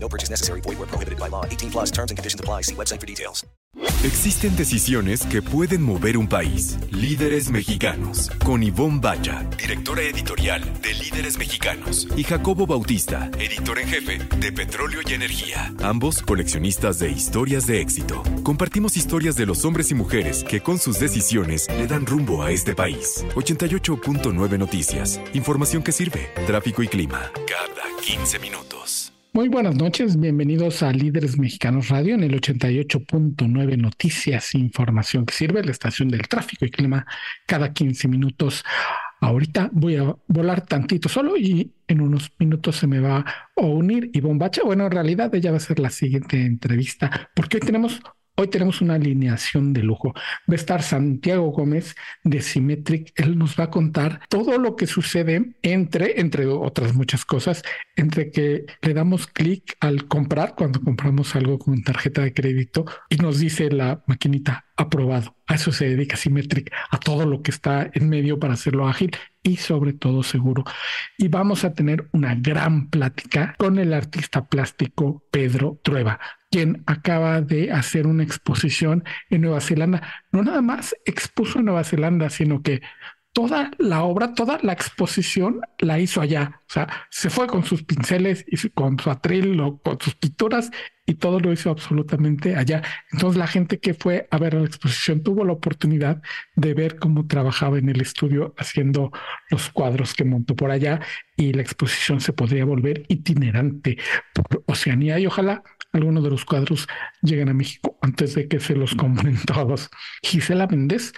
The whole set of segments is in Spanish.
No purchase necessary. Void where prohibited by law. 18 plus terms and conditions apply. See website for details. Existen decisiones que pueden mover un país. Líderes mexicanos. Con Ivonne Bacha, directora editorial de Líderes Mexicanos. Y Jacobo Bautista, editor en jefe de Petróleo y Energía. Ambos coleccionistas de historias de éxito. Compartimos historias de los hombres y mujeres que con sus decisiones le dan rumbo a este país. 88.9 Noticias. Información que sirve. Tráfico y clima. Cada 15 minutos. Muy buenas noches, bienvenidos a Líderes Mexicanos Radio en el 88.9 Noticias, información que sirve, la estación del tráfico y clima cada 15 minutos. Ahorita voy a volar tantito solo y en unos minutos se me va a unir y Bombacha. Bueno, en realidad ella va a ser la siguiente entrevista porque hoy tenemos Hoy tenemos una alineación de lujo. Va a estar Santiago Gómez de Symmetric. Él nos va a contar todo lo que sucede entre, entre otras muchas cosas, entre que le damos clic al comprar cuando compramos algo con tarjeta de crédito y nos dice la maquinita aprobado. A eso se dedica Symmetric, a todo lo que está en medio para hacerlo ágil y sobre todo seguro. Y vamos a tener una gran plática con el artista plástico Pedro Trueba, quien acaba de hacer una exposición en Nueva Zelanda. No nada más expuso en Nueva Zelanda, sino que toda la obra, toda la exposición la hizo allá. O sea, se fue con sus pinceles y con su atril o con sus pinturas y todo lo hizo absolutamente allá. Entonces la gente que fue a ver la exposición tuvo la oportunidad de ver cómo trabajaba en el estudio haciendo los cuadros que montó por allá y la exposición se podría volver itinerante por Oceanía y ojalá algunos de los cuadros lleguen a México antes de que se los compren todos. Gisela Méndez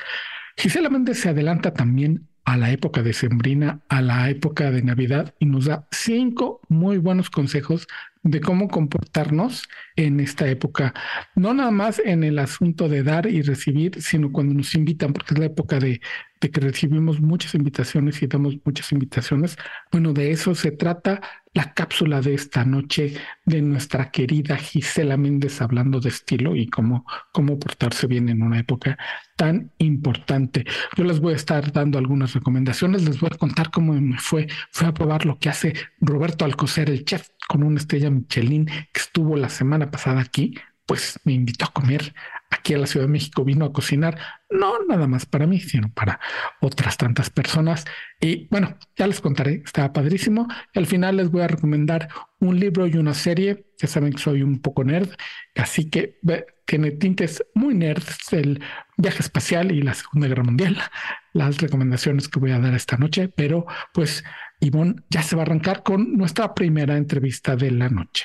Gisela Méndez se adelanta también a la época de Sembrina, a la época de Navidad y nos da cinco muy buenos consejos de cómo comportarnos en esta época. No nada más en el asunto de dar y recibir, sino cuando nos invitan, porque es la época de, de que recibimos muchas invitaciones y damos muchas invitaciones. Bueno, de eso se trata la cápsula de esta noche de nuestra querida Gisela Méndez hablando de estilo y cómo, cómo portarse bien en una época tan importante. Yo les voy a estar dando algunas recomendaciones, les voy a contar cómo me fue, fue a probar lo que hace Roberto Alcocer, el chef con una estrella Michelin que estuvo la semana pasada aquí, pues me invitó a comer aquí a la Ciudad de México, vino a cocinar, no nada más para mí, sino para otras tantas personas. Y bueno, ya les contaré, estaba padrísimo. Al final les voy a recomendar un libro y una serie. Ya saben que soy un poco nerd, así que tiene tintes muy nerds del viaje espacial y la Segunda Guerra Mundial. Las recomendaciones que voy a dar esta noche, pero pues Ivonne ya se va a arrancar con nuestra primera entrevista de la noche.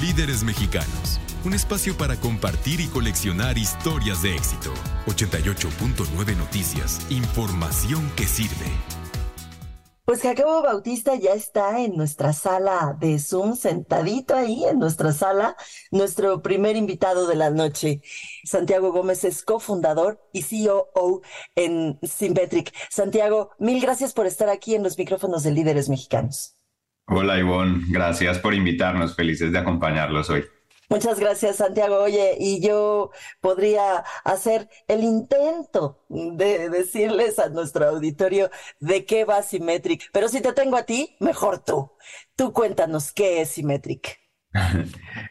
Líderes mexicanos. Un espacio para compartir y coleccionar historias de éxito. 88.9 Noticias. Información que sirve. Pues Jacobo Bautista ya está en nuestra sala de Zoom, sentadito ahí en nuestra sala, nuestro primer invitado de la noche. Santiago Gómez es cofundador y CEO en Symmetric. Santiago, mil gracias por estar aquí en los micrófonos de Líderes Mexicanos. Hola Ivonne, gracias por invitarnos, felices de acompañarlos hoy. Muchas gracias, Santiago. Oye, y yo podría hacer el intento de decirles a nuestro auditorio de qué va Symmetric, pero si te tengo a ti, mejor tú. Tú cuéntanos qué es Symmetric.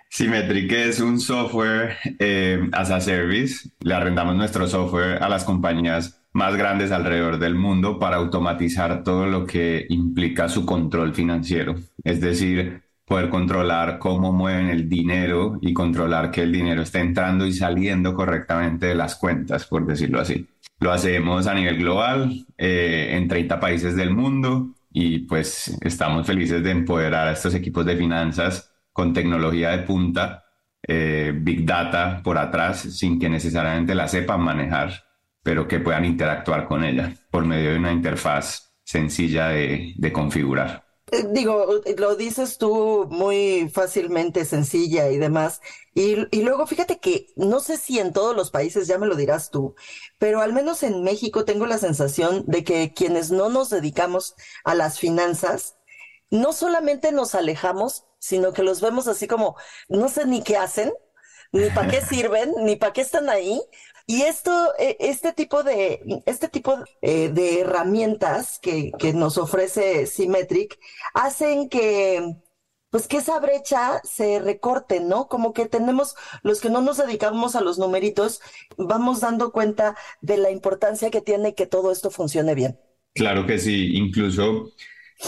Symmetric es un software eh, as a service. Le arrendamos nuestro software a las compañías más grandes alrededor del mundo para automatizar todo lo que implica su control financiero. Es decir, poder controlar cómo mueven el dinero y controlar que el dinero esté entrando y saliendo correctamente de las cuentas, por decirlo así. Lo hacemos a nivel global, eh, en 30 países del mundo y pues estamos felices de empoderar a estos equipos de finanzas con tecnología de punta, eh, Big Data por atrás, sin que necesariamente la sepan manejar, pero que puedan interactuar con ella por medio de una interfaz sencilla de configurar. Eh, digo, lo dices tú muy fácilmente, sencilla y demás. Y, y, luego fíjate que no sé si en todos los países, ya me lo dirás tú, pero al menos en México tengo la sensación de que quienes no nos dedicamos a las finanzas, no solamente nos alejamos, sino que los vemos así como, no sé ni qué hacen, ni para qué sirven, ni para qué están ahí, y esto, e, este tipo de, este tipo eh, de herramientas que, que nos ofrece Symmetric hacen que, pues que esa brecha se recorte, ¿no? Como que tenemos, los que no nos dedicamos a los numeritos, vamos dando cuenta de la importancia que tiene que todo esto funcione bien. Claro que sí, incluso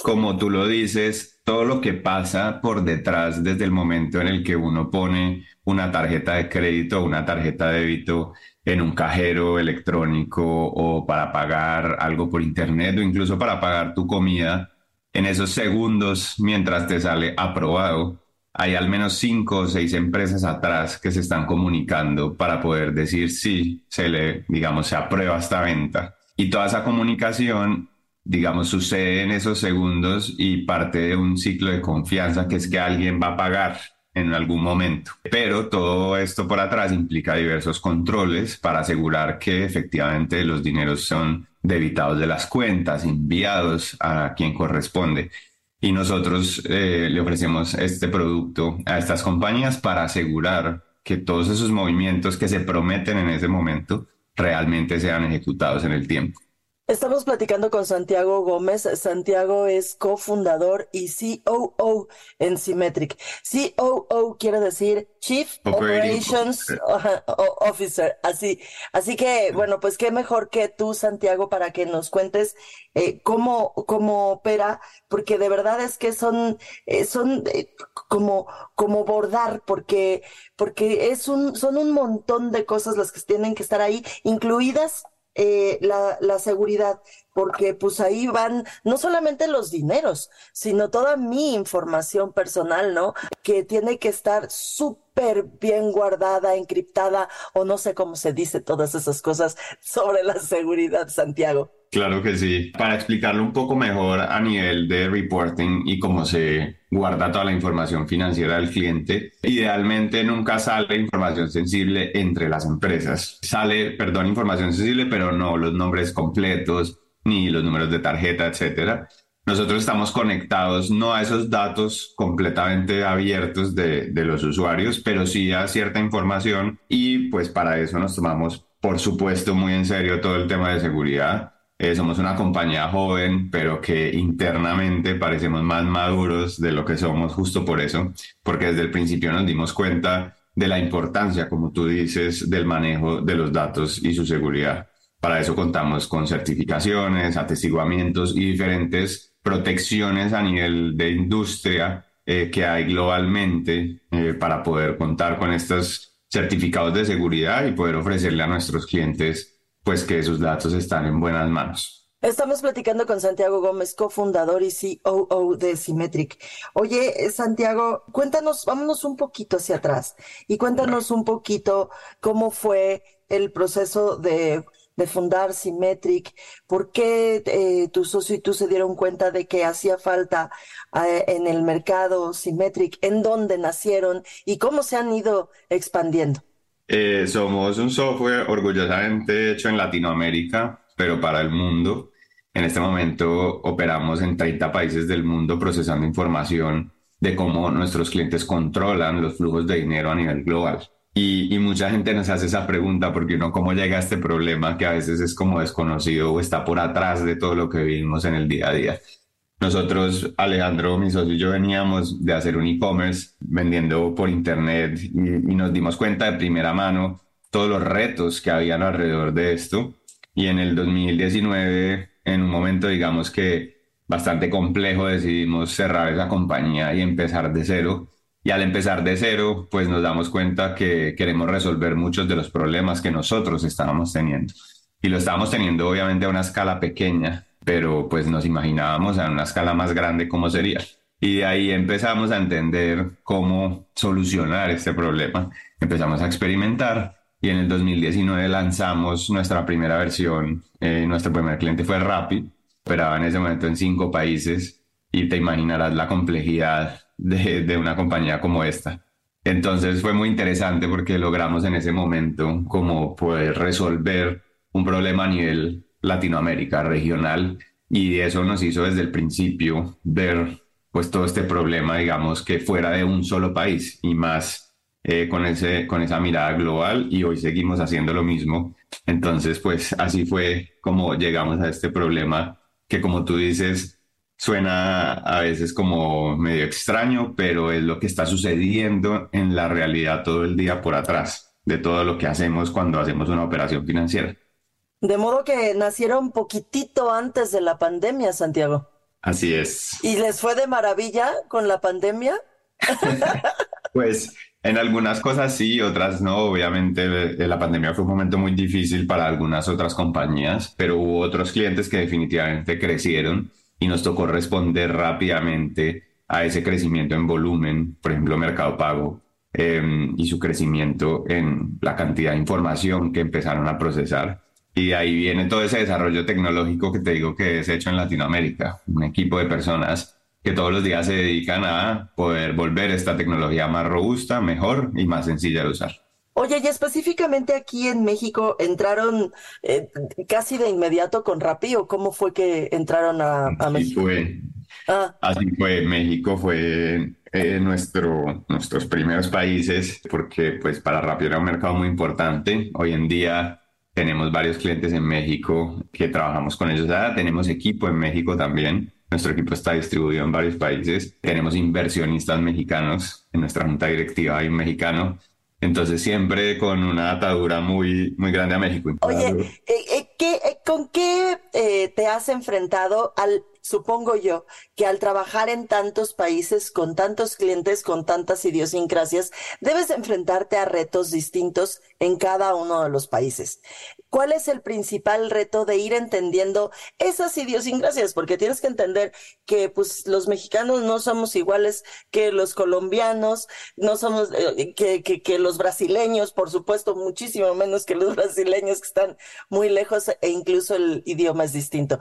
como tú lo dices, todo lo que pasa por detrás desde el momento en el que uno pone una tarjeta de crédito o una tarjeta de débito en un cajero electrónico o para pagar algo por internet o incluso para pagar tu comida, en esos segundos mientras te sale aprobado, hay al menos cinco o seis empresas atrás que se están comunicando para poder decir si se le, digamos, se aprueba esta venta. Y toda esa comunicación, digamos, sucede en esos segundos y parte de un ciclo de confianza que es que alguien va a pagar en algún momento. Pero todo esto por atrás implica diversos controles para asegurar que efectivamente los dineros son debitados de las cuentas, enviados a quien corresponde. Y nosotros eh, le ofrecemos este producto a estas compañías para asegurar que todos esos movimientos que se prometen en ese momento realmente sean ejecutados en el tiempo. Estamos platicando con Santiago Gómez. Santiago es cofundador y COO en Symmetric. COO quiere decir Chief Operations Officer. Así, así que, bueno, pues qué mejor que tú, Santiago, para que nos cuentes eh, cómo, cómo opera, porque de verdad es que son, eh, son eh, como, como bordar, porque, porque es un, son un montón de cosas las que tienen que estar ahí, incluidas eh, la, la, seguridad, porque pues ahí van no solamente los dineros, sino toda mi información personal, ¿no? Que tiene que estar súper bien guardada, encriptada, o no sé cómo se dice todas esas cosas sobre la seguridad, Santiago. Claro que sí. Para explicarlo un poco mejor a nivel de reporting y cómo se guarda toda la información financiera del cliente, idealmente nunca sale información sensible entre las empresas. Sale, perdón, información sensible, pero no los nombres completos ni los números de tarjeta, etcétera. Nosotros estamos conectados no a esos datos completamente abiertos de, de los usuarios, pero sí a cierta información y pues para eso nos tomamos, por supuesto, muy en serio todo el tema de seguridad eh, somos una compañía joven, pero que internamente parecemos más maduros de lo que somos justo por eso, porque desde el principio nos dimos cuenta de la importancia, como tú dices, del manejo de los datos y su seguridad. Para eso contamos con certificaciones, atestiguamientos y diferentes protecciones a nivel de industria eh, que hay globalmente eh, para poder contar con estos certificados de seguridad y poder ofrecerle a nuestros clientes pues que sus datos están en buenas manos. Estamos platicando con Santiago Gómez, cofundador y COO de Symmetric. Oye, eh, Santiago, cuéntanos, vámonos un poquito hacia atrás y cuéntanos un poquito cómo fue el proceso de, de fundar Symmetric, por qué eh, tu socio y tú se dieron cuenta de que hacía falta eh, en el mercado Symmetric, en dónde nacieron y cómo se han ido expandiendo. Eh, somos un software orgullosamente hecho en Latinoamérica, pero para el mundo. En este momento operamos en 30 países del mundo procesando información de cómo nuestros clientes controlan los flujos de dinero a nivel global. Y, y, mucha gente nos hace esa pregunta porque uno cómo llega a este problema que a veces es como desconocido o está por atrás de todo lo que vivimos en el día a día. Nosotros, Alejandro, mi socio y yo veníamos de hacer un e-commerce vendiendo por internet y, nos dimos cuenta de primera mano todos los retos que habían alrededor de esto. Y en el 2019, en un momento, digamos que bastante complejo, decidimos cerrar esa compañía y empezar de cero. Y al empezar de cero, pues nos damos cuenta que queremos resolver muchos de los problemas que nosotros estábamos teniendo. Y lo estábamos teniendo obviamente a una escala pequeña, pero pues nos imaginábamos a una escala más grande cómo sería. Y de ahí empezamos a entender cómo solucionar este problema. Empezamos a experimentar y en el 2019 lanzamos nuestra primera versión. Eh, nuestro primer cliente fue Rappi, operaba en ese momento en cinco países y te imaginarás la complejidad de, de una compañía como esta. Entonces fue muy interesante porque logramos en ese momento como poder resolver un problema a nivel Latinoamérica, regional, y eso nos hizo desde el principio ver pues todo este problema, digamos, que fuera de un solo país y más eh, con, ese, con esa mirada global y hoy seguimos haciendo lo mismo. Entonces, pues así fue como llegamos a este problema que como tú dices, suena a veces como medio extraño, pero es lo que está sucediendo en la realidad todo el día por atrás de todo lo que hacemos cuando hacemos una operación financiera. De modo que nacieron poquitito antes de la pandemia, Santiago. Así es. ¿Y les fue de maravilla con la pandemia? pues en algunas cosas sí, otras no. Obviamente eh, la pandemia fue un momento muy difícil para algunas otras compañías, pero hubo otros clientes que definitivamente crecieron y nos tocó responder rápidamente a ese crecimiento en volumen, por ejemplo, Mercado Pago, em, y su crecimiento en la cantidad de información que empezaron a procesar. Y ahí viene todo ese desarrollo tecnológico que te digo que es hecho en Latinoamérica, un equipo de personas que todos los días se dedican a poder volver esta tecnología más robusta, mejor y más sencilla de usar. Oye, y específicamente aquí en México, ¿entraron eh, casi de inmediato con Rappi o cómo fue que entraron a, México? Fue. Ah. Así fue, México fue eh, nuestro, nuestros primeros países porque pues para Rappi era un mercado muy importante. Hoy en día tenemos varios clientes en México que trabajamos con ellos. Tenemos equipo en México también. Nuestro equipo está distribuido en varios países. Tenemos inversionistas mexicanos. En nuestra junta directiva hay un mexicano entonces siempre con una atadura muy, muy grande a México. Oye, eh, eh, eh, ¿con qué te has enfrentado al supongo yo, que al trabajar en tantos países, con tantos clientes, con tantas idiosincrasias, debes enfrentarte a retos distintos en cada uno de los países. ¿Cuál es el principal reto de ir entendiendo esas idiosincrasias? Porque tienes que entender que pues los mexicanos no somos iguales que los colombianos, no somos eh, que, que, que los brasileños, por supuesto, muchísimo menos que los brasileños que están muy lejos e incluso el idioma es distinto.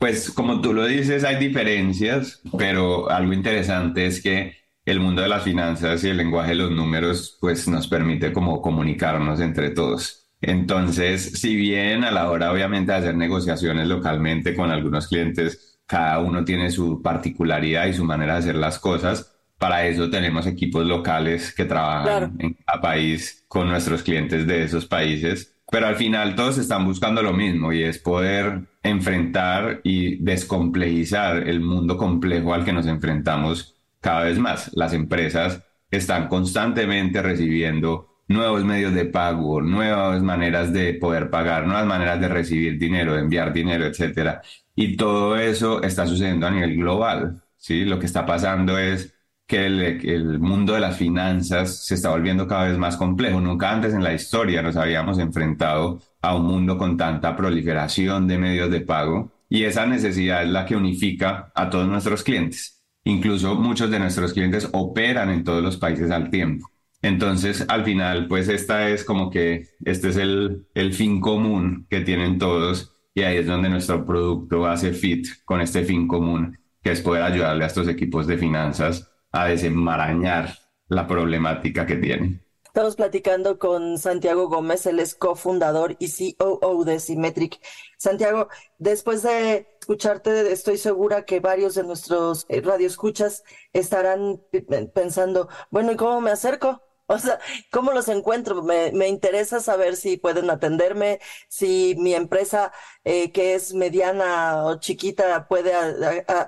Pues como tú lo dices, hay diferencias, pero algo interesante es que el mundo de las finanzas y el lenguaje de los números pues nos permite como comunicarnos entre todos. Entonces, si bien a la hora obviamente de hacer negociaciones localmente con algunos clientes, cada uno tiene su particularidad y su manera de hacer las cosas, para eso tenemos equipos locales que trabajan en cada país con nuestros clientes de esos países pero al final todos están buscando lo mismo y es poder enfrentar y descomplejizar el mundo complejo al que nos enfrentamos cada vez más. Las empresas están constantemente recibiendo nuevos medios de pago, nuevas maneras de poder pagar, nuevas maneras de recibir dinero, de enviar dinero, etcétera. Y todo eso está sucediendo a nivel global. ¿sí? Lo que está pasando es que el, mundo de las finanzas se está volviendo cada vez más complejo. Nunca antes en la historia nos habíamos enfrentado a un mundo con tanta proliferación de medios de pago y esa necesidad es la que unifica a todos nuestros clientes. Incluso muchos de nuestros clientes operan en todos los países al tiempo. Entonces, al final, pues esta es como que este es el, el fin común que tienen todos y ahí es donde nuestro producto hace fit con este fin común, que es poder ayudarle a estos equipos de finanzas a desenmarañar la problemática que tiene. Estamos platicando con Santiago Gómez, él es cofundador y COO de Symmetric. Santiago, después de escucharte, estoy segura que varios de nuestros eh, radioescuchas estarán pensando, bueno, ¿y cómo me acerco? O sea, ¿cómo los encuentro? Me, interesa saber si pueden atenderme, si mi empresa, eh, que es mediana o chiquita, puede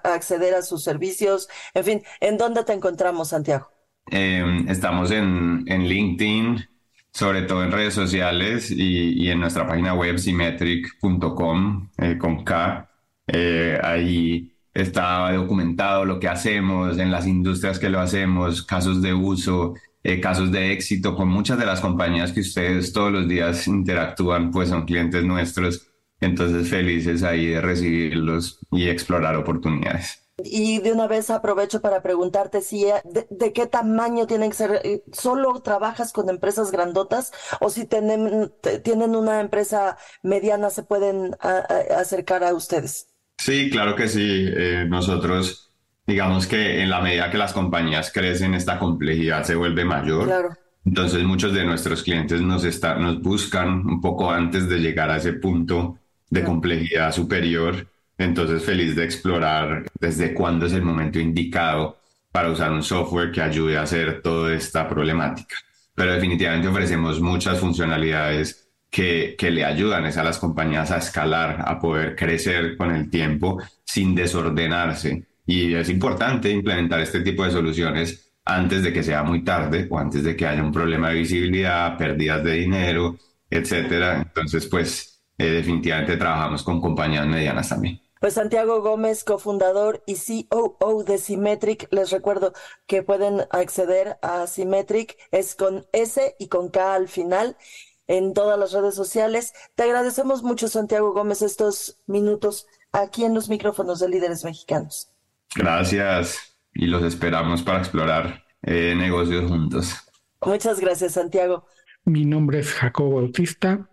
acceder a sus servicios. En fin, ¿en dónde te encontramos, Santiago? Em, estamos en, LinkedIn, sobre todo en redes sociales y, en nuestra página web symmetric.com eh, con K. Eh, ahí está documentado lo que hacemos en las industrias que lo hacemos, casos de uso eh, casos de éxito con muchas de las compañías que ustedes todos los días interactúan, pues son clientes nuestros. Entonces felices ahí de recibirlos y explorar oportunidades. Y de una vez aprovecho para preguntarte si eh, de, qué tamaño tienen que ser. Eh, ¿Solo trabajas con empresas grandotas o si tienen, tienen una empresa mediana se pueden acercar a ustedes? Sí, claro que sí. nosotros digamos que en la medida que las compañías crecen, esta complejidad se vuelve mayor. Claro. Entonces muchos de nuestros clientes nos, está, nos buscan un poco antes de llegar a ese punto de complejidad superior. Entonces feliz de explorar desde cuándo es el momento indicado para usar un software que ayude a hacer toda esta problemática. Pero definitivamente ofrecemos muchas funcionalidades que, que le ayudan a las compañías a escalar, a poder crecer con el tiempo sin desordenarse. Y es importante implementar este tipo de soluciones antes de que sea muy tarde o antes de que haya un problema de visibilidad, pérdidas de dinero, etcétera. Entonces, pues eh, definitivamente trabajamos con compañías medianas también. Pues Santiago Gómez, cofundador y COO de Symmetric, les recuerdo que pueden acceder a Symmetric, es con S y con K al final en todas las redes sociales. Te agradecemos mucho, Santiago Gómez, estos minutos aquí en los micrófonos de líderes mexicanos. Gracias y los esperamos para explorar eh, negocios juntos. Muchas gracias, Santiago. Mi nombre es Jacobo Bautista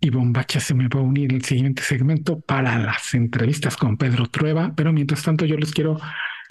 y Bombacha se me va a unir el siguiente segmento para las entrevistas con Pedro Trueba, pero mientras tanto yo les quiero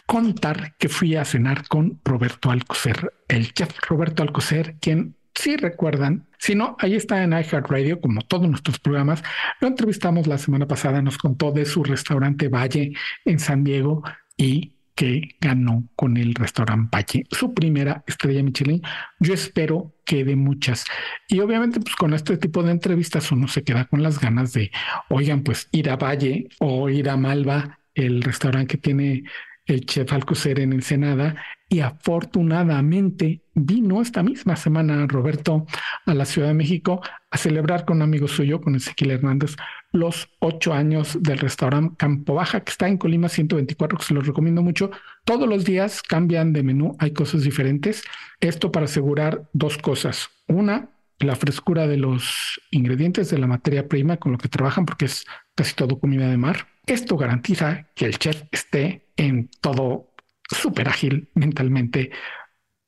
contar que fui a cenar con Roberto Alcocer, el chef Roberto Alcocer, quien si recuerdan, si no, ahí está en iHeartRadio, como todos nuestros programas. Lo entrevistamos la semana pasada, nos contó de su restaurante Valle en San Diego y que ganó con el restaurante Valle su primera estrella Michelin. Yo espero que de muchas. Y obviamente, pues con este tipo de entrevistas uno se queda con las ganas de, oigan, pues ir a Valle o ir a Malva, el restaurante que tiene el chef Alcocer en Ensenada y afortunadamente vino esta misma semana Roberto a la Ciudad de México a celebrar con un amigo suyo, con Ezequiel Hernández, los ocho años del restaurante Campo Baja, que está en Colima 124, que se los recomiendo mucho. Todos los días cambian de menú, hay cosas diferentes. Esto para asegurar dos cosas. Una, la frescura de los ingredientes de la materia prima con lo que trabajan, porque es casi todo comida de mar. Esto garantiza que el chef esté en todo súper ágil mentalmente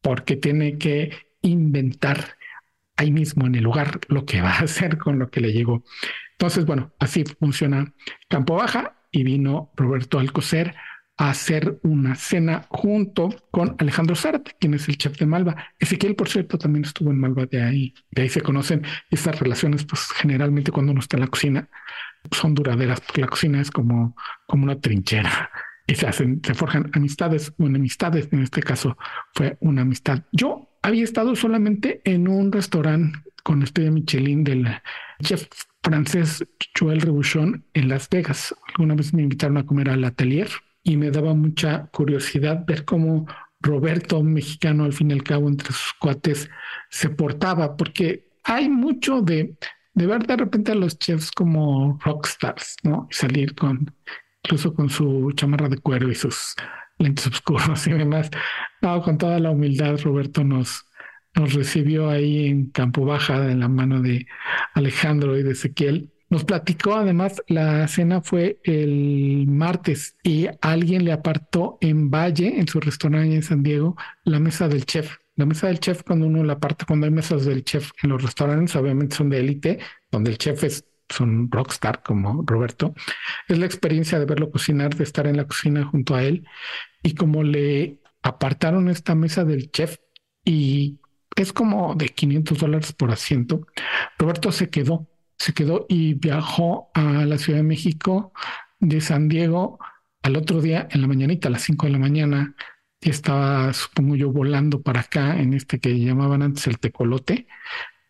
porque tiene que inventar ahí mismo en el lugar lo que va a hacer con lo que le llegó. Entonces, bueno, así funciona Campo Baja y vino Roberto Alcocer a hacer una cena junto con Alejandro Zárate, quien es el chef de Malva. Ezequiel, por cierto, también estuvo en Malva de ahí. De ahí se conocen estas relaciones, pues generalmente cuando uno está en la cocina son duraderas, porque la cocina es como, como una trinchera y se hacen, se forjan amistades o enemistades. En este caso fue una amistad. Yo había estado solamente en un restaurante con estrella Michelin del chef francés Joel Rebuchon en Las Vegas. Alguna vez me invitaron a comer al atelier y me daba mucha curiosidad ver cómo Roberto, mexicano al fin y al cabo entre sus cuates, se portaba, porque hay mucho de, de ver de repente a los chefs como rockstars, ¿no? Salir con incluso con su chamarra de cuero y sus lentes oscuros y demás. No, con toda la humildad, Roberto nos, nos recibió ahí en Campo Baja, en la mano de Alejandro y de Ezequiel. Nos platicó, además, la cena fue el martes y alguien le apartó en Valle, en su restaurante en San Diego, la mesa del chef. La mesa del chef, cuando uno la aparta, cuando hay mesas del chef en los restaurantes, obviamente son de élite, donde el chef es son rockstar como Roberto, es la experiencia de verlo cocinar, de estar en la cocina junto a él y como le apartaron esta mesa del chef y es como de 500 dólares por asiento, Roberto se quedó, se quedó y viajó a la Ciudad de México de San Diego al otro día en la mañanita, a las 5 de la mañana, y estaba, supongo yo, volando para acá en este que llamaban antes el tecolote,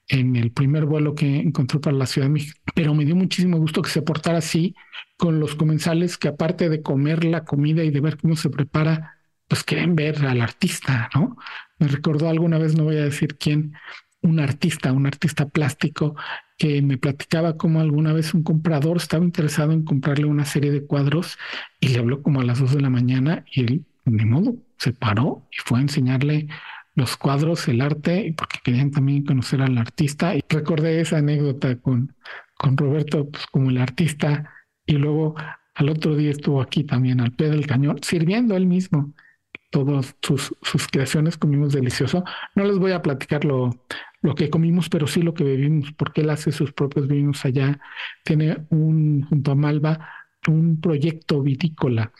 en el primer vuelo que encontró para la Ciudad de México, pero me dio muchísimo gusto que se portara así con los comensales que aparte de comer la comida y de ver cómo se prepara, pues quieren ver al artista, ¿no? Me recordó alguna vez, no voy a decir quién, un artista, un artista plástico que me platicaba cómo alguna vez un comprador estaba interesado en comprarle una serie de cuadros y le habló como a las dos de la mañana y él, ni modo, se paró y fue a enseñarle los cuadros, el arte, porque querían también conocer al artista. Y recordé esa anécdota con, con Roberto pues, como el artista y luego al otro día estuvo aquí también al pie del cañón, sirviendo él mismo todas sus, sus creaciones, comimos delicioso. No les voy a platicar lo, que comimos, pero sí lo que bebimos, porque él hace sus propios vinos allá. Tiene un, junto a Malva, un proyecto vitícola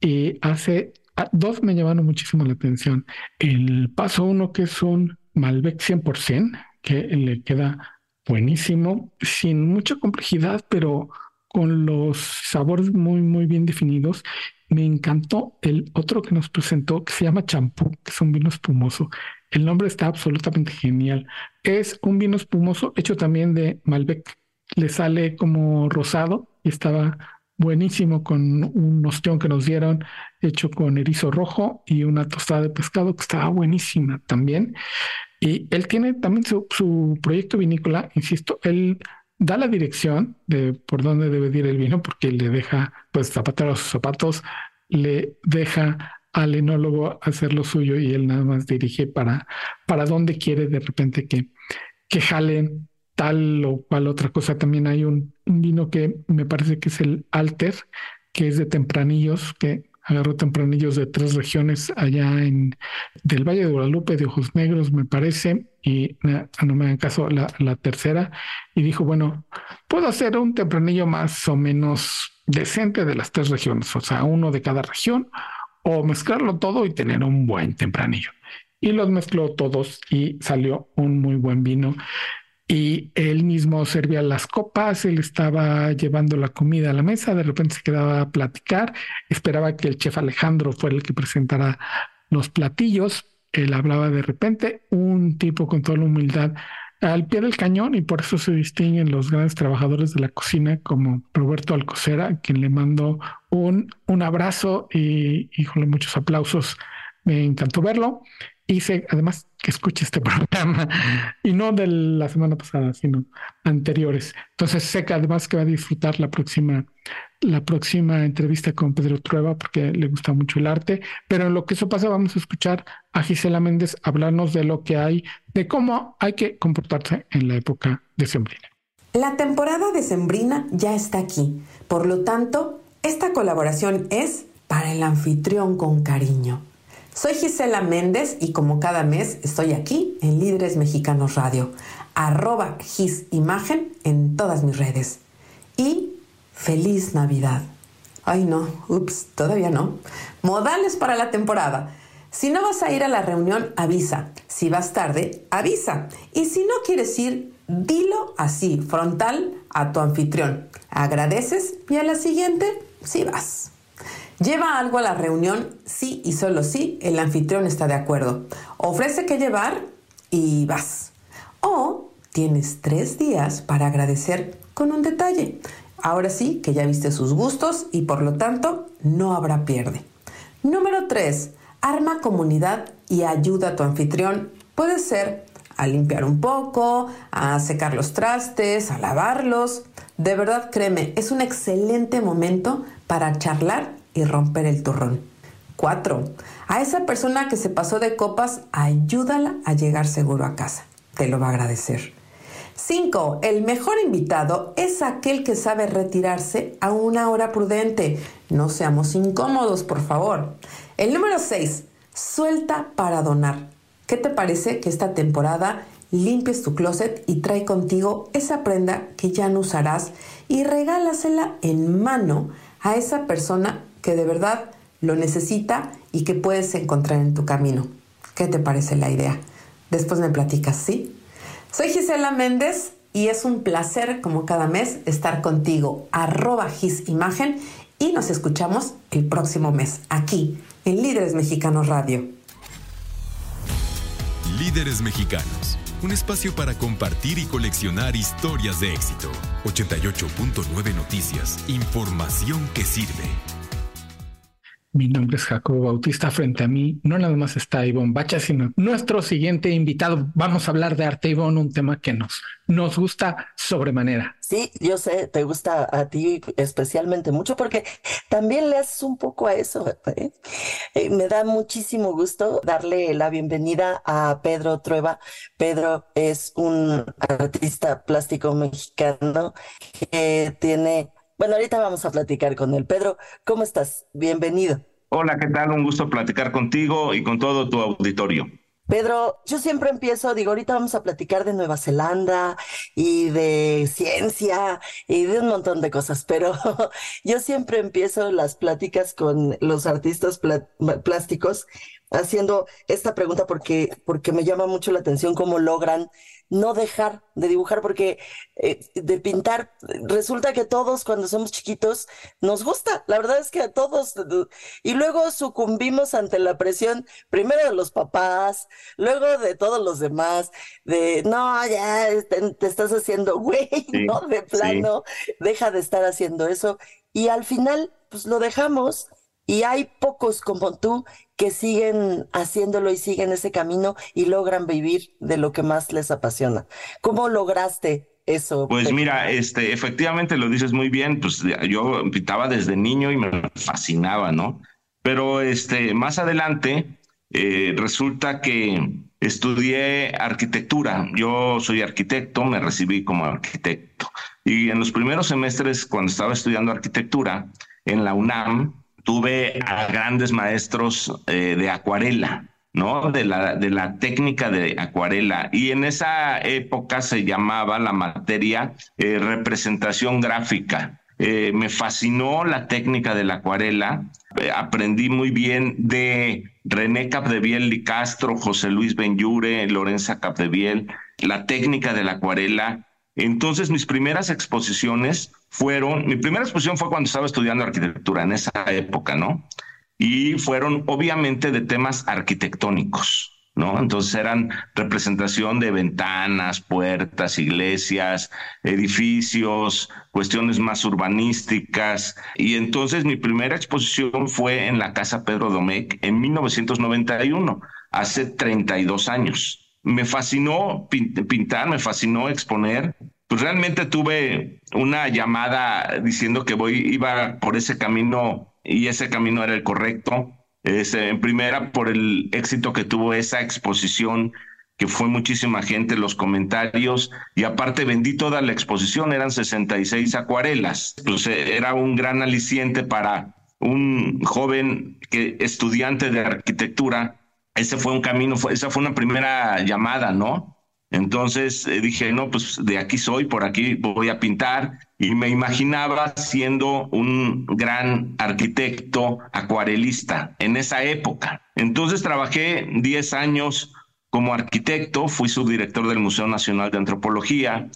y hace ah, dos me llamaron muchísimo la atención. El paso uno, que es un Malbec 100%, que le queda buenísimo, sin mucha complejidad, pero con los sabores muy, muy bien definidos. Me encantó el otro que nos presentó, que se llama champú, que es un vino espumoso. El nombre está absolutamente genial. Es un vino espumoso hecho también de Malbec. Le sale como rosado y estaba buenísimo con un ostión que nos dieron hecho con erizo rojo y una tostada de pescado que estaba buenísima también. Y él tiene también su, su proyecto vinícola, insisto, él da la dirección de por dónde debe ir el vino porque le deja pues zapatar los zapatos, le deja al enólogo hacer lo suyo y él nada más dirige para, para dónde quiere de repente que, que jalen tal o cual otra cosa. También hay un, un vino que me parece que es el Alter, que es de tempranillos, que agarró tempranillos de tres regiones allá en del Valle de Guadalupe, de Ojos Negros, me parece, y no me hagan caso, la, la tercera, y dijo, bueno, puedo hacer un tempranillo más o menos decente de las tres regiones, o sea, uno de cada región, o mezclarlo todo y tener un buen tempranillo. Y los mezcló todos y salió un muy buen vino y él mismo servía las copas, él estaba llevando la comida a la mesa, de repente se quedaba a platicar, esperaba que el chef Alejandro fuera el que presentara los platillos, él hablaba de repente, un tipo con toda la humildad al pie del cañón y por eso se distinguen los grandes trabajadores de la cocina como Roberto Alcocera, quien le mandó un, un abrazo y híjole, muchos aplausos. Me encantó verlo hice además que escuche este programa y no de la semana pasada, sino anteriores. Entonces sé que además que va a disfrutar la próxima, la próxima entrevista con Pedro Trueba porque le gusta mucho el arte. Pero en lo que eso pasa, vamos a escuchar a Gisela Méndez hablarnos de lo que hay, de cómo hay que comportarse en la época de Sembrina. La temporada de Sembrina ya está aquí. Por lo tanto, esta colaboración es para el anfitrión con cariño. Soy Gisela Méndez y como cada mes estoy aquí en Líderes Mexicanos Radio, arroba gisimagen en todas mis redes. Y feliz Navidad. Ay no, ups, todavía no. Modales para la temporada. Si no vas a ir a la reunión, avisa. Si vas tarde, avisa. Y si no quieres ir, dilo así, frontal, a tu anfitrión. Agradeces y a la siguiente, si vas. Lleva algo a la reunión, sí y solo sí el anfitrión está de acuerdo. Ofrece que llevar y vas. O tienes tres días para agradecer con un detalle. Ahora sí que ya viste sus gustos y por lo tanto no habrá pierde. Número 3. Arma comunidad y ayuda a tu anfitrión. Puede ser a limpiar un poco, a secar los trastes, a lavarlos. De verdad, créeme, es un excelente momento para charlar y romper el turrón. 4. A esa persona que se pasó de copas, ayúdala a llegar seguro a casa. Te lo va a agradecer. 5. El mejor invitado es aquel que sabe retirarse a una hora prudente. No seamos incómodos, por favor. El número 6. Suelta para donar. ¿Qué te parece que esta temporada limpies tu closet y trae contigo esa prenda que ya no usarás y regálasela en mano a esa persona que de verdad lo necesita y que puedes encontrar en tu camino. ¿Qué te parece la idea? Después me platicas, ¿sí? Soy Gisela Méndez y es un placer, como cada mes, estar contigo. Arroba Gisimagen y nos escuchamos el próximo mes aquí en Líderes Mexicanos Radio. Líderes Mexicanos, un espacio para compartir y coleccionar historias de éxito. 88.9 Noticias, información que sirve. Mi nombre es Jacobo Bautista. Frente a mí no nada más está Ivonne Bacha, sino nuestro siguiente invitado. Vamos a hablar de arte, Ivonne, un tema que nos, nos gusta sobremanera. Sí, yo sé, te gusta a ti especialmente mucho porque también le haces un poco a eso. ¿eh? Eh, me da muchísimo gusto darle la bienvenida a Pedro Trueba. Pedro es un artista plástico mexicano que tiene bueno, ahorita vamos a platicar con él. Pedro, ¿cómo estás? Bienvenido. Hola, ¿qué tal? Un gusto platicar contigo y con todo tu auditorio. Pedro, yo siempre empiezo, digo, ahorita vamos a platicar de Nueva Zelanda y de ciencia y de un montón de cosas, pero yo siempre empiezo las pláticas con los artistas plásticos haciendo esta pregunta porque, porque me llama mucho la atención cómo logran no dejar de dibujar, porque eh, de pintar, resulta que todos cuando somos chiquitos nos gusta, la verdad es que a todos, y luego sucumbimos ante la presión, primero de los papás, luego de todos los demás, de, no, ya te, estás haciendo güey, ¿no? De plano, deja de estar haciendo eso, y al final, pues lo dejamos. Y hay pocos como tú que siguen haciéndolo y siguen ese camino y logran vivir de lo que más les apasiona. ¿Cómo lograste eso? Pues mira, este, efectivamente lo dices muy bien, pues yo pintaba desde niño y me fascinaba, ¿no? Pero este, más adelante eh, resulta que estudié arquitectura. Yo soy arquitecto, me recibí como arquitecto. Y en los primeros semestres, cuando estaba estudiando arquitectura en la UNAM, tuve a grandes maestros eh, de acuarela, ¿no? De la, de la técnica de acuarela. Y en esa época se llamaba la materia eh, representación gráfica. Eh, me fascinó la técnica de la acuarela. aprendí muy bien de René Capdeviel y Castro, José Luis Benyure, Lorenza Capdeviel, la técnica de la acuarela. Entonces mis primeras exposiciones fueron, mi primera exposición fue cuando estaba estudiando arquitectura, en esa época, ¿no? Y fueron obviamente de temas arquitectónicos, ¿no? Entonces eran representación de ventanas, puertas, iglesias, edificios, cuestiones más urbanísticas. Y entonces mi primera exposición fue en la Casa Pedro Domecq en 1991, hace 32 años. Me fascinó pintar, me fascinó exponer pues realmente tuve una llamada diciendo que voy, iba por ese camino y ese camino era el correcto. Este, en primera, por el éxito que tuvo esa exposición, que fue muchísima gente, los comentarios, y aparte vendí toda la exposición, eran 66 acuarelas. Pues eh, era un gran aliciente para un joven estudiante de arquitectura. Ese fue un camino, esa fue una primera llamada, ¿no? Entonces eh, dije, no, pues de aquí soy, por aquí voy a pintar. Y me imaginaba siendo un gran arquitecto acuarelista en esa época. Entonces trabajé 10 años como arquitecto, fui subdirector del Museo Nacional de Antropología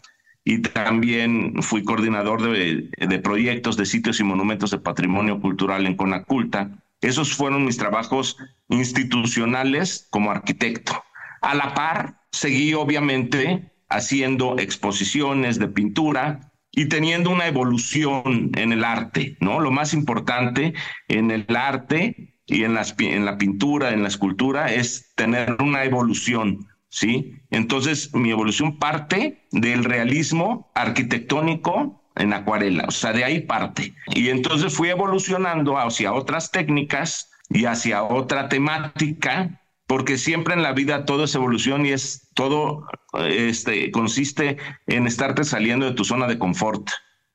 y también fui coordinador de proyectos de sitios y monumentos de patrimonio cultural en Conaculta. Esos fueron mis trabajos institucionales como arquitecto. A la par, seguí obviamente haciendo exposiciones de pintura y teniendo una evolución en el arte, ¿no? Lo más importante en el arte y en, la pintura, en la escultura, es tener una evolución, ¿sí? Entonces, mi evolución parte del realismo arquitectónico en acuarela, o sea, de ahí parte. Y entonces fui evolucionando hacia otras técnicas y hacia otra temática porque siempre en la vida todo es evolución y es todo este consiste en estarte saliendo de tu zona de confort.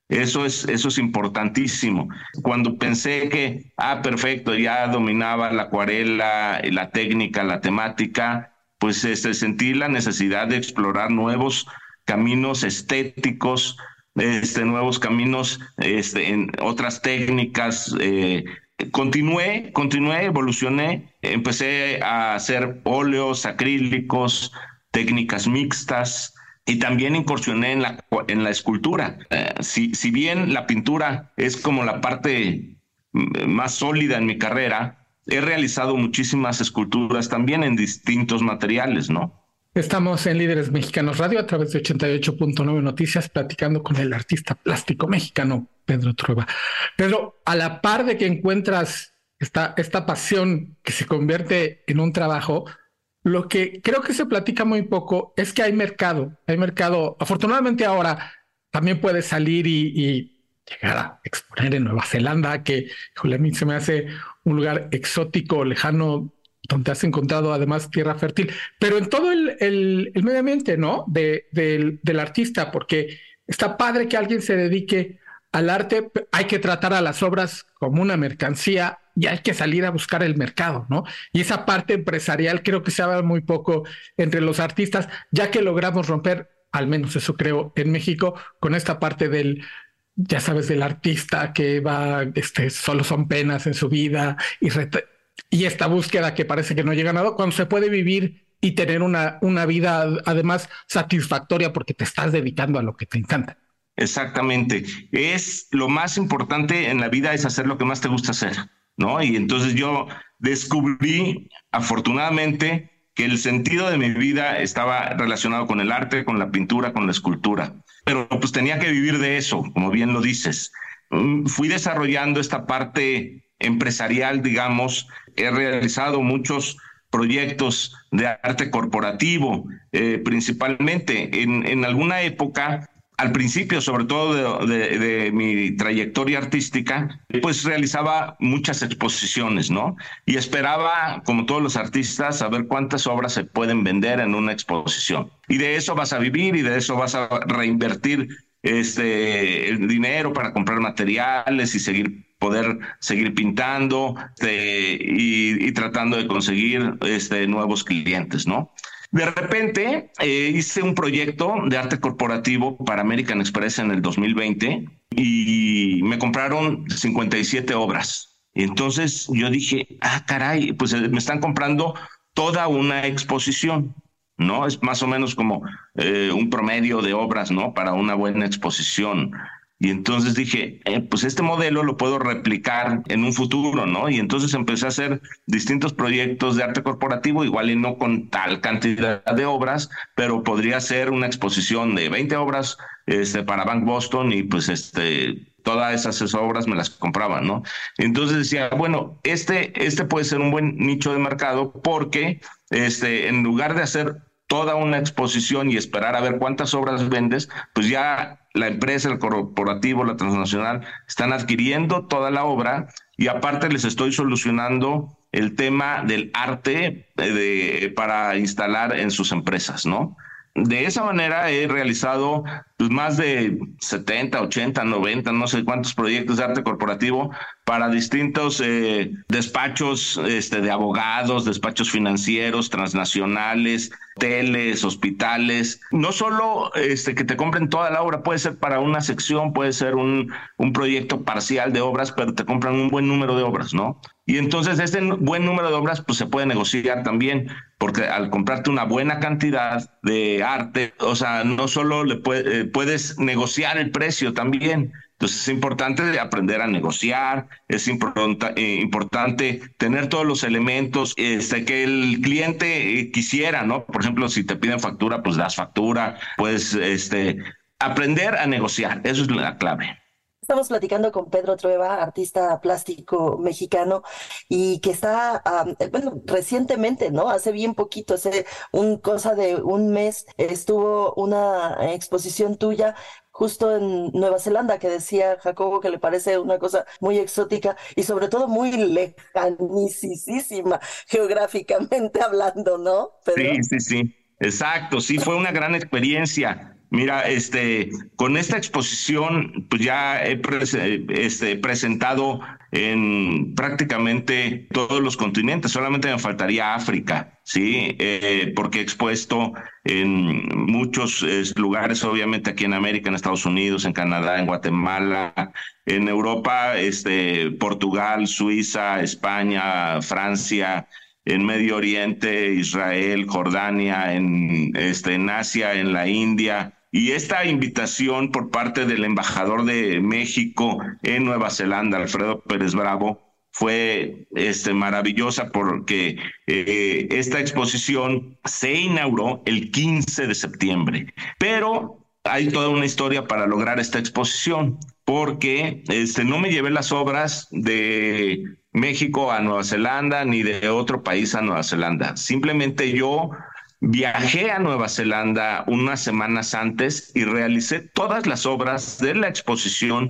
Eso es, eso es importantísimo. Cuando pensé que, ah, perfecto, ya dominaba la acuarela, la técnica, la temática, pues este, sentí la necesidad de explorar nuevos caminos estéticos, este, nuevos caminos este, en otras técnicas, eh, continué, continué, evolucioné, empecé a hacer óleos, acrílicos, técnicas mixtas y también incursioné en la, en la escultura. Eh, si, si bien la pintura es como la parte más sólida en mi carrera, he realizado muchísimas esculturas también en distintos materiales, ¿no? Estamos en Líderes Mexicanos Radio a través de 88.9 Noticias platicando con el artista plástico mexicano Pedro Trueba. Pedro, a la par de que encuentras esta, esta pasión que se convierte en un trabajo, lo que creo que se platica muy poco es que hay mercado, hay mercado. Afortunadamente ahora también puedes salir y, llegar a exponer en Nueva Zelanda, que a mí se me hace un lugar exótico, lejano donde has encontrado además tierra fértil, pero en todo el, el, medio ambiente, ¿no? De, del, del artista, porque está padre que alguien se dedique al arte, hay que tratar a las obras como una mercancía y hay que salir a buscar el mercado, ¿no? Y esa parte empresarial creo que se habla muy poco entre los artistas, ya que logramos romper, al menos eso creo, en México, con esta parte del ya sabes, del artista que va, este, solo son penas en su vida y, y esta búsqueda que parece que no llega a nada, cuando se puede vivir y tener una, una vida además satisfactoria porque te estás dedicando a lo que te encanta. Exactamente. Es lo más importante en la vida es hacer lo que más te gusta hacer, ¿no? Y entonces yo descubrí, afortunadamente, que el sentido de mi vida estaba relacionado con el arte, con la pintura, con la escultura. Pero pues tenía que vivir de eso, como bien lo dices. Mm, fui desarrollando esta parte empresarial, digamos. He realizado muchos proyectos de arte corporativo, eh, principalmente. En, en, alguna época, al principio, sobre todo de, mi trayectoria artística, pues realizaba muchas exposiciones, ¿no? Y esperaba, como todos los artistas, saber cuántas obras se pueden vender en una exposición. Y de eso vas a vivir y de eso vas a reinvertir este, el dinero para comprar materiales y seguir poder seguir pintando este, y, tratando de conseguir este, nuevos clientes, ¿no? De repente eh, hice un proyecto de arte corporativo para American Express en el 2020 y me compraron 57 obras. Entonces yo dije, ah, caray, pues eh, me están comprando toda una exposición, ¿no? Es más o menos como eh, un promedio de obras, ¿no? Para una buena exposición. Y entonces dije, eh, pues este modelo lo puedo replicar en un futuro, ¿no? Y entonces empecé a hacer distintos proyectos de arte corporativo, igual y no con tal cantidad de obras, pero podría ser una exposición de 20 obras este, para Bank Boston y pues este, todas esas obras me las compraban, ¿no? Entonces decía, bueno, este, este puede ser un buen nicho de mercado porque este, en lugar de hacer toda una exposición y esperar a ver cuántas obras vendes, pues ya la empresa, el corporativo, la transnacional, están adquiriendo toda la obra y aparte les estoy solucionando el tema del arte eh, para instalar en sus empresas, ¿no? De esa manera he realizado pues, más de 70, 80, 90, no sé cuántos proyectos de arte corporativo para distintos eh, despachos este, de abogados, despachos financieros, transnacionales, hoteles, hospitales. No solo este, que te compren toda la obra, puede ser para una sección, puede ser un, un proyecto parcial de obras, pero te compran un buen número de obras, ¿no? Y entonces este buen número de obras pues se puede negociar también, porque al comprarte una buena cantidad de arte, o sea, no solo le eh, puedes negociar el precio también. Entonces es importante aprender a negociar, es eh, importante tener todos los elementos este, que el cliente eh, quisiera, ¿no? Por ejemplo, si te piden factura, pues das factura, puedes este, aprender a negociar, eso es la clave. Estamos platicando con Pedro Trueba, artista plástico mexicano, y que está, eh, bueno, recientemente, ¿no? Hace bien poquito, hace un cosa de un mes, estuvo una exposición tuya justo en Nueva Zelanda, que decía Jacobo que le parece una cosa muy exótica y sobre todo muy lejanísima geográficamente hablando, ¿no? Sí, sí, sí. Exacto, sí, fue una gran experiencia. Mira, este, con esta exposición, pues ya he este, presentado en prácticamente todos los continentes, solamente me faltaría África, ¿sí? Eh, porque he expuesto en muchos lugares, obviamente aquí en América, en Estados Unidos, en Canadá, en Guatemala, en Europa, este, Portugal, Suiza, España, Francia, en Medio Oriente, Israel, Jordania, en, este, en Asia, en la India, y esta invitación por parte del embajador de México en Nueva Zelanda, Alfredo Pérez Bravo, fue este, maravillosa porque eh, esta exposición se inauguró el 15 de septiembre, pero hay toda una historia para lograr esta exposición, porque este, no me llevé las obras de México a Nueva Zelanda ni de otro país a Nueva Zelanda. Simplemente yo Viajé a Nueva Zelanda unas semanas antes y realicé todas las obras de la exposición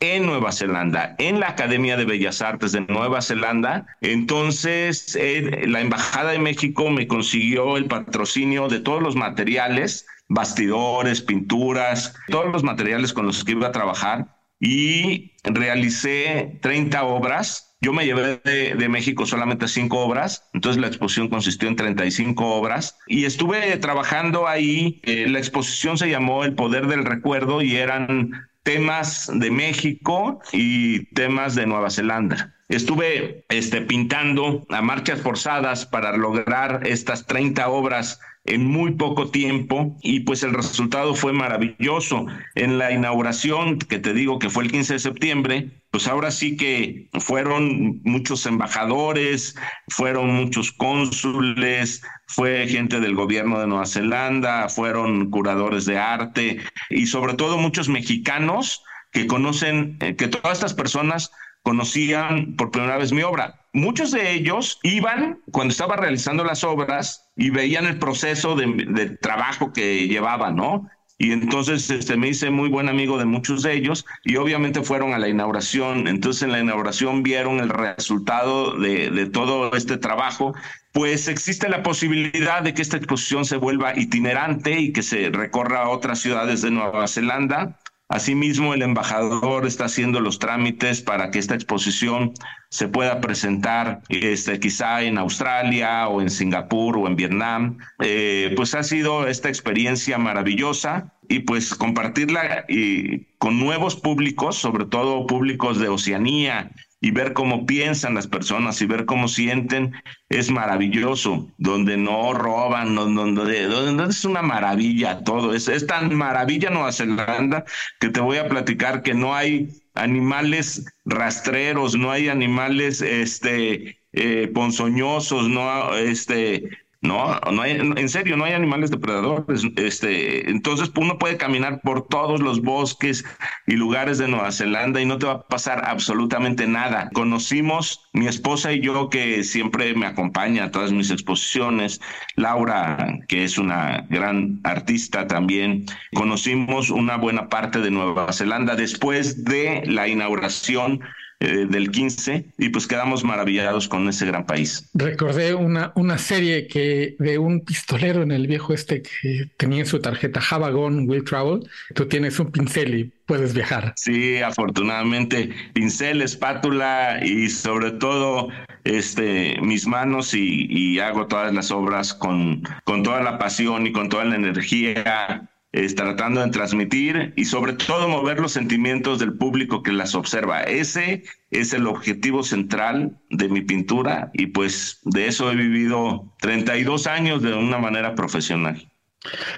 en Nueva Zelanda, en la Academia de Bellas Artes de Nueva Zelanda. Entonces, la Embajada de México me consiguió el patrocinio de todos los materiales, bastidores, pinturas, todos los materiales con los que iba a trabajar y realicé 30 obras Yo me llevé de, México solamente cinco obras, entonces la exposición consistió en 35 obras y estuve trabajando ahí. Eh, la exposición se llamó El Poder del Recuerdo y eran temas de México y temas de Nueva Zelanda. Estuve este, pintando a marchas forzadas para lograr estas 30 obras en muy poco tiempo y pues el resultado fue maravilloso. En la inauguración, que te digo que fue el 15 de septiembre, pues ahora sí que fueron muchos embajadores, fueron muchos cónsules, fue gente del gobierno de Nueva Zelanda, fueron curadores de arte y sobre todo muchos mexicanos que conocen, eh, que todas estas personas conocían por primera vez mi obra. Muchos de ellos iban cuando estaba realizando las obras y veían el proceso de, trabajo que llevaba, ¿no? Y entonces este, me hice muy buen amigo de muchos de ellos y obviamente fueron a la inauguración. Entonces en la inauguración vieron el resultado de, de todo este trabajo. Pues existe la posibilidad de que esta exposición se vuelva itinerante y que se recorra a otras ciudades de Nueva Zelanda Asimismo, el embajador está haciendo los trámites para que esta exposición se pueda presentar este, quizá en Australia o en Singapur o en Vietnam. Eh, pues ha sido esta experiencia maravillosa y pues compartirla y con nuevos públicos, sobre todo públicos de Oceanía y ver cómo piensan las personas y ver cómo sienten es maravilloso, donde no roban, donde, donde, es una maravilla todo, es, es tan maravilla Nueva Zelanda que te voy a platicar que no hay animales rastreros, no hay animales este, eh, ponzoñosos, no, este, no, no hay, en serio, no hay animales depredadores. Este, entonces uno puede caminar por todos los bosques y lugares de Nueva Zelanda y no te va a pasar absolutamente nada. Conocimos mi esposa y yo que siempre me acompaña a todas mis exposiciones, Laura, que es una gran artista también. Conocimos una buena parte de Nueva Zelanda después de la inauguración eh, del 15 y pues quedamos maravillados con ese gran país. Recordé una, una serie que de un pistolero en el viejo este que tenía en su tarjeta Javagon Will Travel. Tú tienes un pincel y puedes viajar. Sí, afortunadamente pincel, espátula y sobre todo este mis manos y, y hago todas las obras con, con toda la pasión y con toda la energía es, tratando de transmitir y sobre todo mover los sentimientos del público que las observa. Ese es el objetivo central de mi pintura y pues de eso he vivido 32 años de una manera profesional.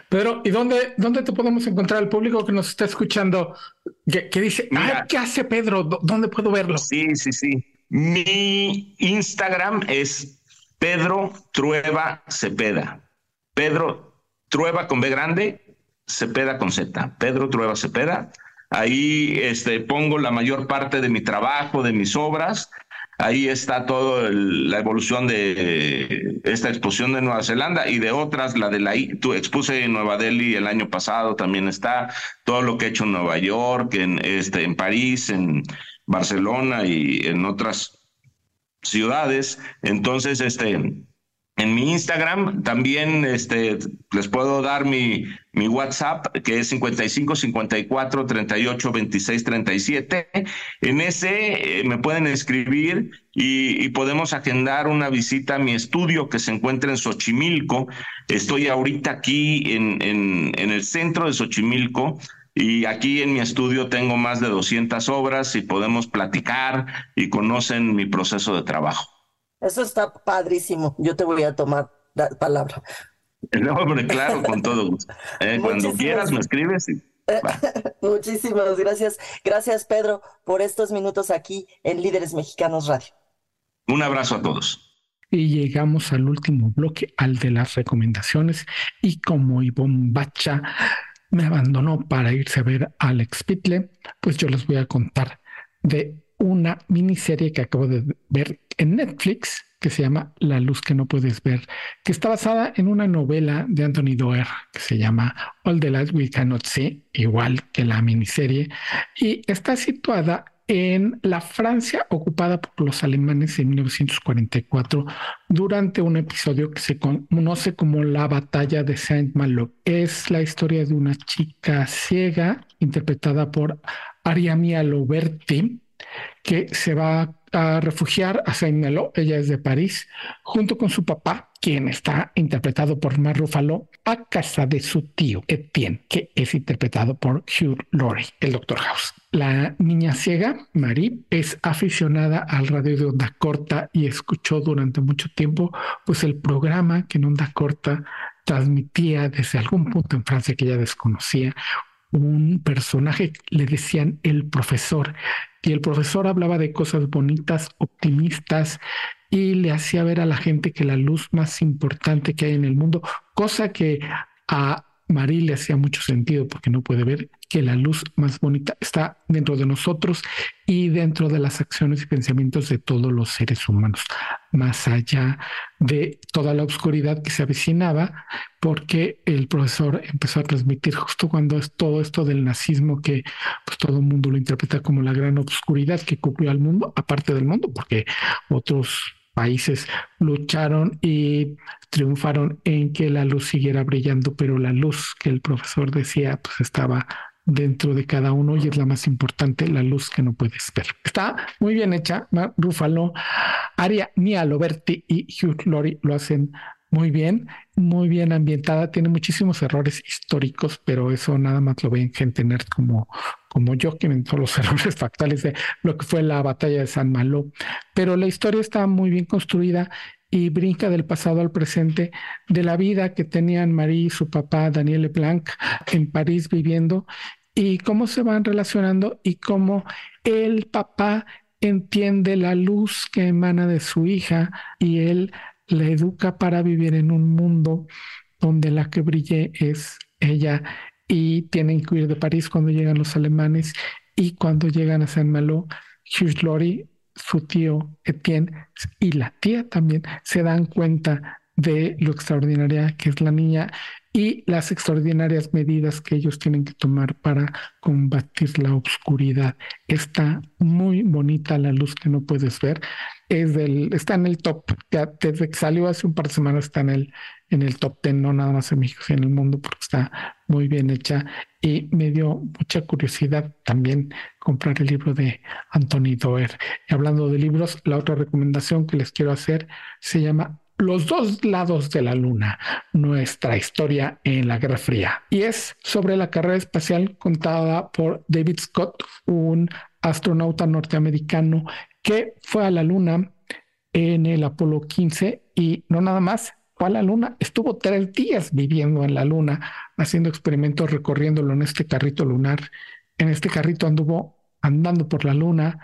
Pedro, ¿y dónde, dónde te podemos encontrar el público que nos está escuchando? Que, dice, ¿qué hace Pedro? ¿Dónde puedo verlo? Sí, sí, sí. Mi Instagram es Pedro Trueba Cepeda. Pedro Trueba con B grande, Cepeda con Z, Pedro Trueba Cepeda. Ahí este, pongo la mayor parte de mi trabajo, de mis obras. Ahí está toda la evolución de esta exposición de Nueva Zelanda y de otras, la de la tu expuse en Nueva Delhi el año pasado también está, todo lo que he hecho en Nueva York, en, este, en París, en Barcelona y en otras ciudades. Entonces, este, en mi Instagram también este, les puedo dar mi, mi WhatsApp, que es 55 54 38 26 37. En ese eh, me pueden escribir y, podemos agendar una visita a mi estudio que se encuentra en Xochimilco. Estoy ahorita aquí en, en, en el centro de Xochimilco. Y aquí en mi estudio tengo más de 200 obras y podemos platicar y conocen mi proceso de trabajo. Eso está padrísimo. Yo te voy a tomar la palabra. No, hombre, claro, con todo gusto. Eh, cuando quieras me escribes. Muchísimas gracias. Gracias, Pedro, por estos minutos aquí en Líderes Mexicanos Radio. Un abrazo a todos. Y llegamos al último bloque, al de las recomendaciones. Y como Ivonne Bacha me abandonó para irse a ver a Alex Pitle, pues yo les voy a contar de una miniserie que acabo de ver en Netflix que se llama La luz que no puedes ver, que está basada en una novela de Anthony Doerr que se llama All the Light We Cannot See, igual que la miniserie, y está situada en la Francia ocupada por los alemanes en 1944 durante un episodio que se conoce como la batalla de Saint-Malo. Es la historia de una chica ciega interpretada por Ariamia Loberti, que se va a refugiar a Saint Malo, ella es de París, junto con su papá, quien está interpretado por Mar Ruffalo, a casa de su tío Etienne, que es interpretado por Hugh Laurie, el Doctor House. La niña ciega, Marie, es aficionada al radio de onda corta y escuchó durante mucho tiempo pues el programa que en onda corta transmitía desde algún punto en Francia que ella desconocía un personaje, le decían el profesor, y el profesor hablaba de cosas bonitas, optimistas, y le hacía ver a la gente que la luz más importante que hay en el mundo, cosa que a Marí le hacía mucho sentido porque no puede ver que la luz más bonita está dentro de nosotros y dentro de las acciones y pensamientos de todos los seres humanos, más allá de toda la oscuridad que se avecinaba, porque el profesor empezó a transmitir justo cuando es todo esto del nazismo que pues todo el mundo lo interpreta como la gran oscuridad que cubrió al mundo, aparte del mundo, porque otros países lucharon y triunfaron en que la luz siguiera brillando, pero la luz que el profesor decía pues estaba dentro de cada uno y es la más importante, la luz que no puedes ver. Está muy bien hecha, Rufalo, Aria Nia Loberti y Hugh Laurie lo hacen muy bien, muy bien ambientada, tiene muchísimos errores históricos, pero eso nada más lo ven gente nerd como, como yo, que ven todos los errores factuales de lo que fue la batalla de San Malo. Pero la historia está muy bien construida y brinca del pasado al presente, de la vida que tenían Marie y su papá Daniel Leblanc en París viviendo y cómo se van relacionando y cómo el papá entiende la luz que emana de su hija y él la educa para vivir en un mundo donde la que brille es ella y tienen que huir de París cuando llegan los alemanes y cuando llegan a Saint Malo, Hugh Laurie, su tío Etienne y la tía también se dan cuenta de lo extraordinaria que es la niña y las extraordinarias medidas que ellos tienen que tomar para combatir la oscuridad. Está muy bonita la luz que no puedes ver. Es del, está en el top, ya desde que salió hace un par de semanas está en el, en el top ten, no nada más en México, sino en el mundo, porque está muy bien hecha. Y me dio mucha curiosidad también comprar el libro de Anthony Doer. Y hablando de libros, la otra recomendación que les quiero hacer se llama los dos lados de la Luna, nuestra historia en la Guerra Fría. Y es sobre la carrera espacial contada por David Scott, un astronauta norteamericano que fue a la Luna en el Apolo 15 y no nada más, fue a la Luna, estuvo tres días viviendo en la Luna, haciendo experimentos, recorriéndolo en este carrito lunar. En este carrito anduvo andando por la Luna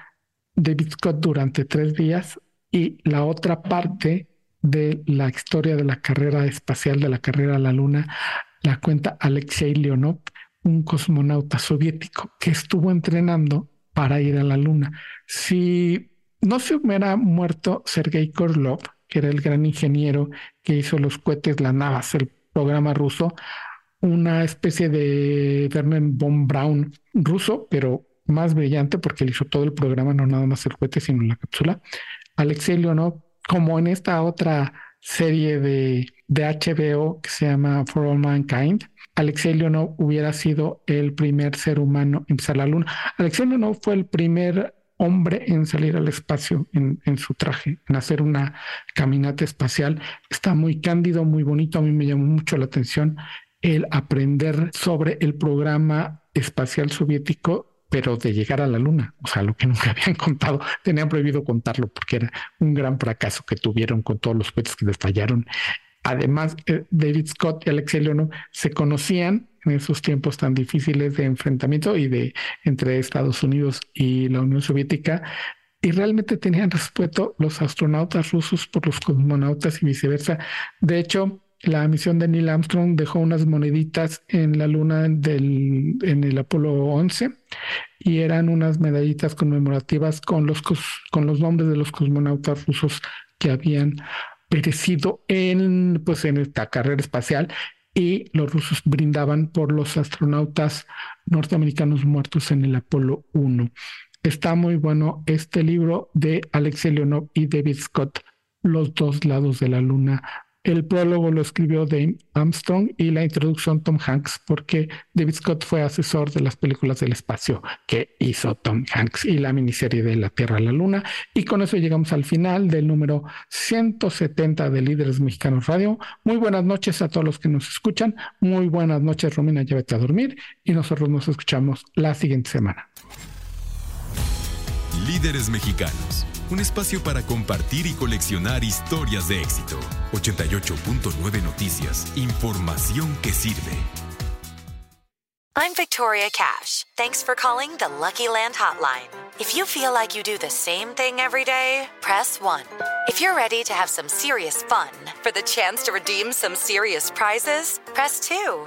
David Scott durante tres días y la otra parte de la historia de la carrera espacial, de la carrera a la Luna, la cuenta Alexei Leonov, un cosmonauta soviético que estuvo entrenando para ir a la Luna. Si no se hubiera muerto Sergei Korlov, que era el gran ingeniero que hizo los cohetes, la Navas, el programa ruso, una especie de Werner von Braun ruso, pero más brillante porque él hizo todo el programa, no nada más el cohete, sino la cápsula. Alexei Leonov como en esta otra serie de, de HBO que se llama For All Mankind, Alexei Leonov hubiera sido el primer ser humano en pisar la luna. Alexei Leonov fue el primer hombre en salir al espacio en, en, su traje, en hacer una caminata espacial. Está muy cándido, muy bonito. A mí me llamó mucho la atención el aprender sobre el programa espacial soviético pero de llegar a la luna, o sea, lo que nunca habían contado, tenían prohibido contarlo porque era un gran fracaso que tuvieron con todos los cohetes que les fallaron. Además, eh, David Scott y Alexei Leonov se conocían en esos tiempos tan difíciles de enfrentamiento y de entre Estados Unidos y la Unión Soviética y realmente tenían respeto los astronautas rusos por los cosmonautas y viceversa. De hecho, la misión de Neil Armstrong dejó unas moneditas en la luna del, en el Apolo 11 y eran unas medallitas conmemorativas con los, con los nombres de los cosmonautas rusos que habían perecido en, pues, en esta carrera espacial y los rusos brindaban por los astronautas norteamericanos muertos en el Apolo 1. Está muy bueno este libro de Alexei Leonov y David Scott, Los dos lados de la luna El prólogo lo escribió Dave Armstrong y la introducción Tom Hanks, porque David Scott fue asesor de las películas del espacio que hizo Tom Hanks y la miniserie de La Tierra a la Luna. Y con eso llegamos al final del número 170 de Líderes Mexicanos Radio. Muy buenas noches a todos los que nos escuchan. Muy buenas noches, Romina, llévate a dormir y nosotros nos escuchamos la siguiente semana. Líderes Mexicanos un espacio para compartir y coleccionar historias de éxito. 88.9 Noticias, información que sirve. I'm Victoria Cash. Thanks for calling the Lucky Land Hotline. If you feel like you do the same thing every day, press 1. If you're ready to have some serious fun for the chance to redeem some serious prizes, press 2.